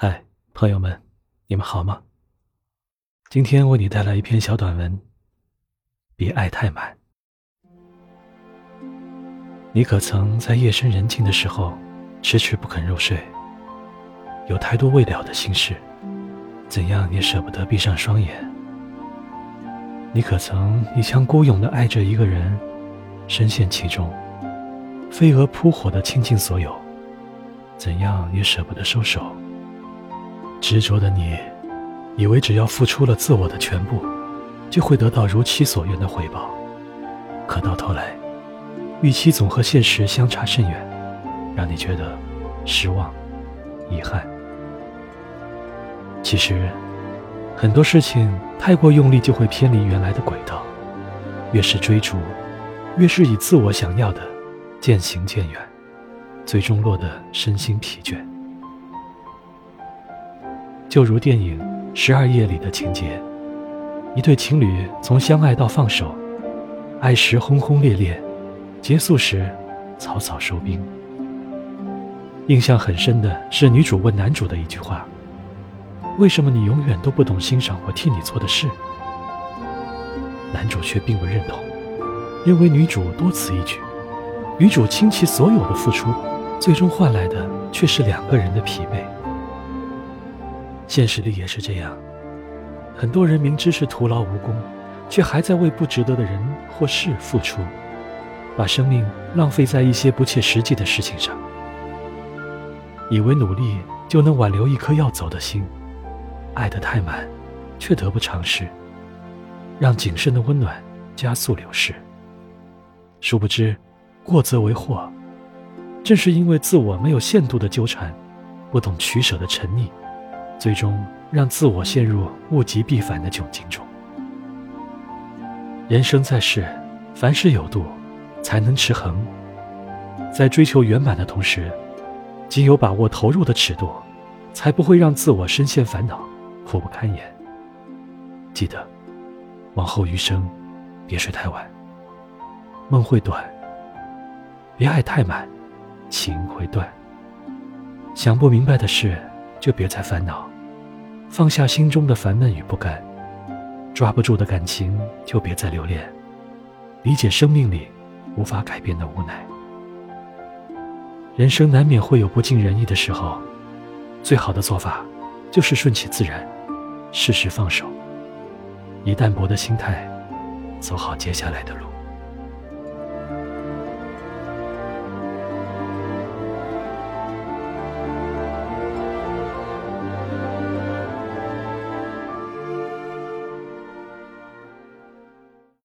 嗨，朋友们，你们好吗？今天为你带来一篇小短文。别爱太满。你可曾在夜深人静的时候，迟迟不肯入睡？有太多未了的心事，怎样也舍不得闭上双眼。你可曾一腔孤勇地爱着一个人，深陷其中，飞蛾扑火地倾尽所有，怎样也舍不得收手。执着的你，以为只要付出了自我的全部，就会得到如其所愿的回报，可到头来，预期总和现实相差甚远，让你觉得失望、遗憾。其实，很多事情太过用力就会偏离原来的轨道，越是追逐，越是以自我想要的渐行渐远，最终落得身心疲倦。就如电影《十二夜》里的情节，一对情侣从相爱到放手，爱时轰轰烈烈，结束时草草收兵。印象很深的是女主问男主的一句话。为什么你永远都不懂欣赏我替你做的事？男主却并不认同，认为女主多此一举。女主倾其所有的付出，最终换来的却是两个人的疲惫。现实里也是这样，很多人明知是徒劳无功，却还在为不值得的人或事付出，把生命浪费在一些不切实际的事情上，以为努力就能挽留一颗要走的心。爱得太满，却得不偿失，让谨慎的温暖加速流逝。殊不知，过则为祸。正是因为自我没有限度的纠缠，不懂取舍的沉溺，最终让自我陷入物极必反的窘境中。人生在世，凡事有度，才能持恒。在追求圆满的同时，仅有把握投入的尺度，才不会让自我深陷烦恼。苦不堪言。记得，往后余生，别睡太晚。梦会短，别爱太满，情会断。想不明白的事，就别再烦恼，放下心中的烦闷与不甘。抓不住的感情，就别再留恋。理解生命里无法改变的无奈。人生难免会有不尽人意的时候，最好的做法，就是顺其自然。适时放手，以淡泊的心态走好接下来的路。